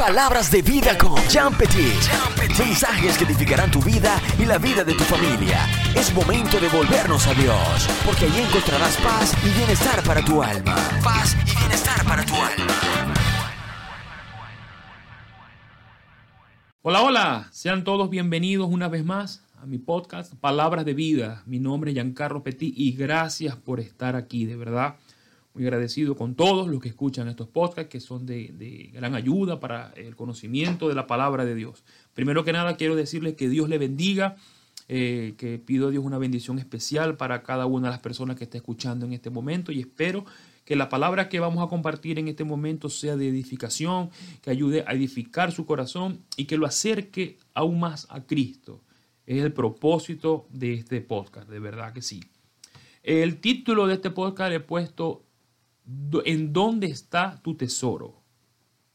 Palabras de vida con Jean Petit. Mensajes que edificarán tu vida y la vida de tu familia. Es momento de volvernos a Dios, porque allí encontrarás paz y bienestar para tu alma. Paz y bienestar para tu alma. Hola, hola, sean todos bienvenidos una vez más a mi podcast Palabras de Vida. Mi nombre es Giancarlo Petit y gracias por estar aquí, de verdad muy agradecido con todos los que escuchan estos podcasts que son de, gran ayuda para el conocimiento de la palabra de Dios. Primero que nada quiero decirles que Dios le bendiga, eh, que pido a Dios una bendición especial para cada una de las personas que está escuchando en este momento y espero que la palabra que vamos a compartir en este momento sea de edificación, que ayude a edificar su corazón y que lo acerque aún más a Cristo. Es el propósito de este podcast, de verdad que sí. El título de este podcast le he puesto ¿En dónde está tu tesoro?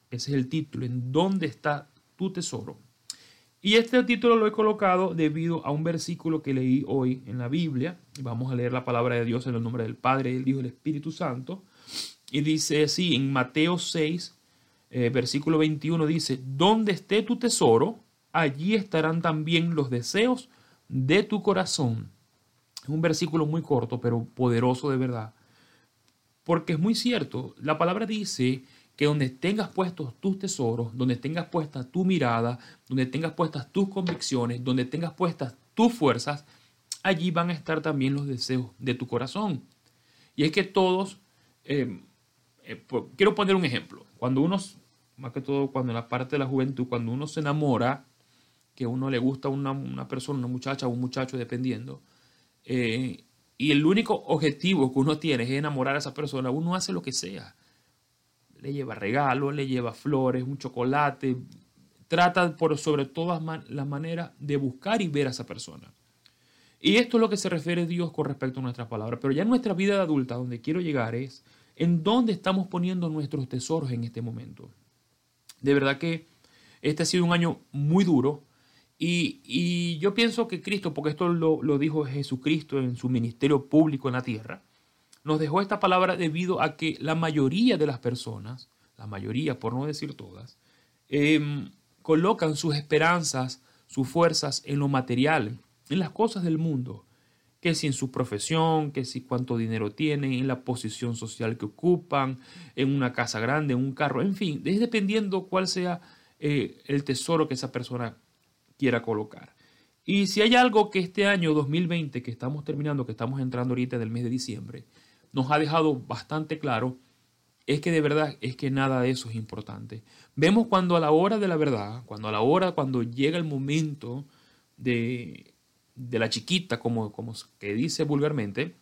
Ese es el título, ¿en dónde está tu tesoro? Y este título lo he colocado debido a un versículo que leí hoy en la Biblia. Vamos a leer la palabra de Dios en el nombre del Padre, del Hijo y del Espíritu Santo. Y dice así, en Mateo 6, eh, versículo 21, dice, donde esté tu tesoro, allí estarán también los deseos de tu corazón. Es un versículo muy corto, pero poderoso de verdad. Porque es muy cierto, la palabra dice que donde tengas puestos tus tesoros, donde tengas puesta tu mirada, donde tengas puestas tus convicciones, donde tengas puestas tus fuerzas, allí van a estar también los deseos de tu corazón. Y es que todos, eh, eh, quiero poner un ejemplo, cuando uno, más que todo cuando en la parte de la juventud, cuando uno se enamora, que uno le gusta una, una persona, una muchacha o un muchacho, dependiendo, eh, y el único objetivo que uno tiene es enamorar a esa persona, uno hace lo que sea. Le lleva regalos, le lleva flores, un chocolate, trata por sobre todas las maneras de buscar y ver a esa persona. Y esto es lo que se refiere Dios con respecto a nuestras palabras. Pero ya en nuestra vida de adulta, donde quiero llegar es en dónde estamos poniendo nuestros tesoros en este momento. De verdad que este ha sido un año muy duro y, yo pienso que Cristo, porque esto lo, lo, dijo Jesucristo en su ministerio público en la tierra, nos dejó esta palabra debido a que la mayoría de las personas, la mayoría por no decir todas, em, colocan sus esperanzas, sus fuerzas en lo material, en las cosas del mundo, que si en su profesión, que si cuánto dinero tienen, en la posición social que ocupan, en una casa grande, en un carro, en fin, dependiendo cuál sea eh, el tesoro que esa persona quiera colocar. Y si hay algo que este año 2020 que estamos terminando, que estamos entrando ahorita del mes de diciembre, nos ha dejado bastante claro, es que de verdad es que nada de eso es importante. Vemos cuando a la hora de la verdad, cuando a la hora, cuando llega el momento de, de la chiquita, como, como que dice vulgarmente,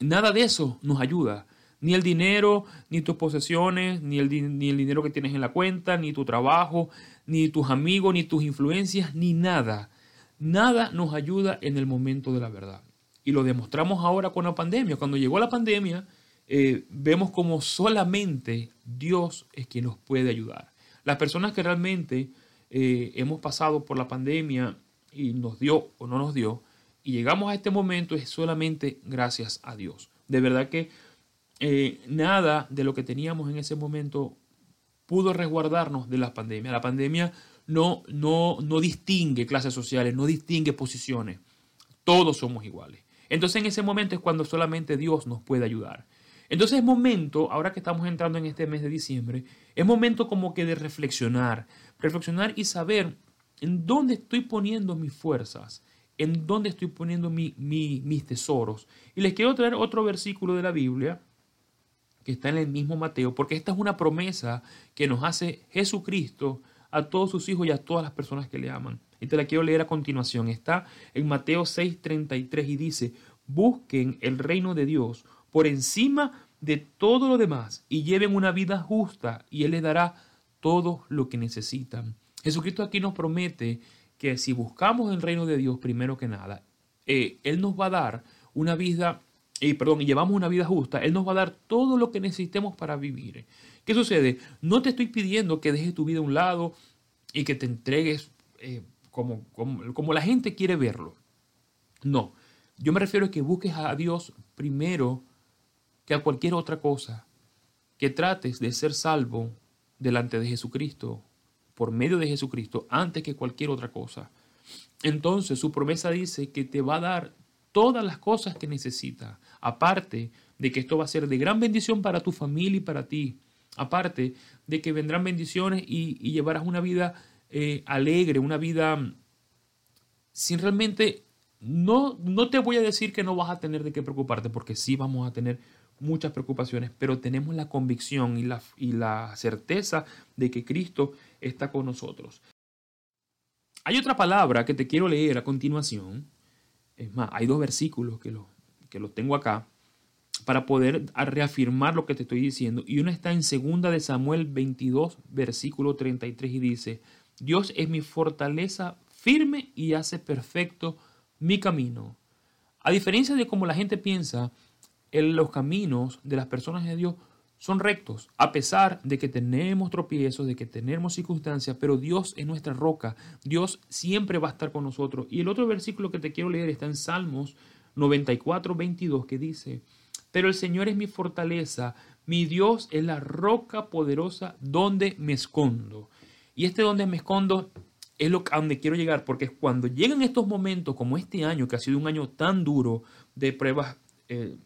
nada de eso nos ayuda. Ni el dinero, ni tus posesiones, ni el, dinero que tienes en la cuenta, ni tu trabajo, ni tus amigos, ni tus influencias, ni nada. Nada nos ayuda en el momento de la verdad. Y lo demostramos ahora con la pandemia. Cuando llegó la pandemia, eh, vemos como solamente Dios es quien nos puede ayudar. Las personas que realmente eh, hemos pasado por la pandemia y nos dio o no nos dio, y llegamos a este momento es solamente gracias a Dios. De verdad que eh, nada de lo que teníamos en ese momento pudo resguardarnos de la pandemia. La pandemia no, no, no distingue clases sociales, no distingue posiciones. Todos somos iguales. Entonces en ese momento es cuando solamente Dios nos puede ayudar. Entonces es momento, ahora que estamos entrando en este mes de diciembre, es momento como que de reflexionar, reflexionar y saber en dónde estoy poniendo mis fuerzas, en dónde estoy poniendo mis tesoros. Y les quiero traer otro versículo de la Biblia que está en el mismo Mateo, porque esta es una promesa que nos hace Jesucristo a todos sus hijos y a todas las personas que le aman. Y te la quiero leer a continuación. Está en Mateo 6:33 y dice, busquen el reino de Dios por encima de todo lo demás y lleven una vida justa y Él les dará todo lo que necesitan. Jesucristo aquí nos promete que si buscamos el reino de Dios primero que nada, eh, Él nos va a dar una vida y, perdón, llevamos una vida justa, Él nos va a dar todo lo que necesitemos para vivir. ¿Qué sucede? No te estoy pidiendo que dejes tu vida a un lado y que te entregues eh, como, como, la gente quiere verlo. No, yo me refiero a que busques a Dios primero que a cualquier otra cosa, que trates de ser salvo delante de Jesucristo, por medio de Jesucristo, antes que cualquier otra cosa. Entonces su promesa dice que te va a dar todas las cosas que necesitas, aparte de que esto va a ser de gran bendición para tu familia y para ti, aparte de que vendrán bendiciones y, llevarás una vida eh, alegre, una vida sin realmente, no, no te voy a decir que no vas a tener de qué preocuparte, porque sí vamos a tener muchas preocupaciones, pero tenemos la convicción y la, y la certeza de que Cristo está con nosotros. Hay otra palabra que te quiero leer a continuación. Es más, hay dos versículos que los que lo tengo acá para poder reafirmar lo que te estoy diciendo. Y uno está en segunda de Samuel 22, versículo 33 y dice, Dios es mi fortaleza firme y hace perfecto mi camino. A diferencia de cómo la gente piensa, en los caminos de las personas de Dios son rectos, a pesar de que tenemos tropiezos, de que tenemos circunstancias, pero Dios es nuestra roca, Dios siempre va a estar con nosotros. Y el otro versículo que te quiero leer está en Salmos 94, 22, que dice, pero el Señor es mi fortaleza, mi Dios es la roca poderosa donde me escondo. Y este donde me escondo es lo a donde quiero llegar, porque cuando llegan estos momentos como este año, que ha sido un año tan duro de pruebas, eh,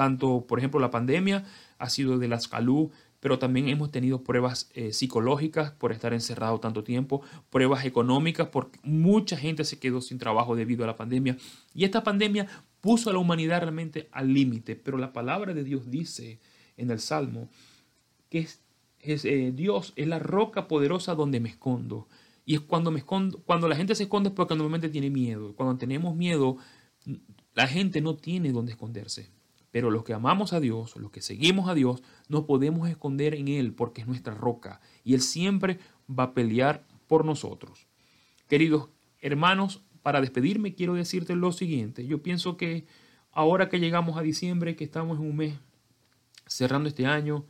tanto por ejemplo la pandemia ha sido de la salud, pero también hemos tenido pruebas eh, psicológicas por estar encerrado tanto tiempo, pruebas económicas porque mucha gente se quedó sin trabajo debido a la pandemia. Y esta pandemia puso a la humanidad realmente al límite, pero la palabra de Dios dice en el Salmo que es, eh, Dios es la roca poderosa donde me escondo. Y es cuando me escondo, cuando la gente se esconde es porque normalmente tiene miedo. Cuando tenemos miedo, la gente no tiene donde esconderse. Pero los que amamos a Dios, los que seguimos a Dios, no podemos esconder en Él porque es nuestra roca y Él siempre va a pelear por nosotros. Queridos hermanos, para despedirme quiero decirte lo siguiente. Yo pienso que ahora que llegamos a diciembre, que estamos en un mes cerrando este año,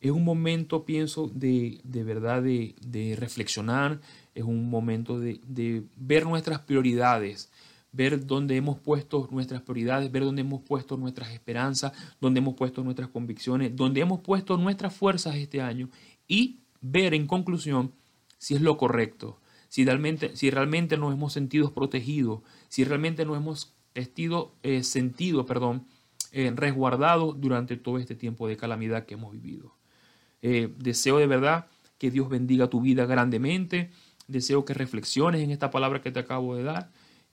es un momento, pienso, de, de verdad de, de, reflexionar, es un momento de, de ver nuestras prioridades ver dónde hemos puesto nuestras prioridades, ver dónde hemos puesto nuestras esperanzas, dónde hemos puesto nuestras convicciones, dónde hemos puesto nuestras fuerzas este año y ver en conclusión si es lo correcto, si realmente, si realmente nos hemos sentido protegidos, si realmente nos hemos sentido, eh, sentido perdón, eh, resguardados durante todo este tiempo de calamidad que hemos vivido. Eh, deseo de verdad que Dios bendiga tu vida grandemente. Deseo que reflexiones en esta palabra que te acabo de dar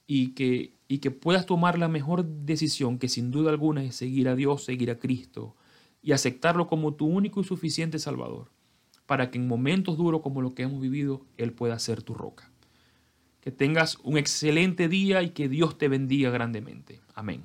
y que, y que puedas tomar la mejor decisión, que sin duda alguna es seguir a Dios, seguir a Cristo y aceptarlo como tu único y suficiente Salvador, para que en momentos duros como los que hemos vivido, Él pueda ser tu roca. Que tengas un excelente día y que Dios te bendiga grandemente. Amén.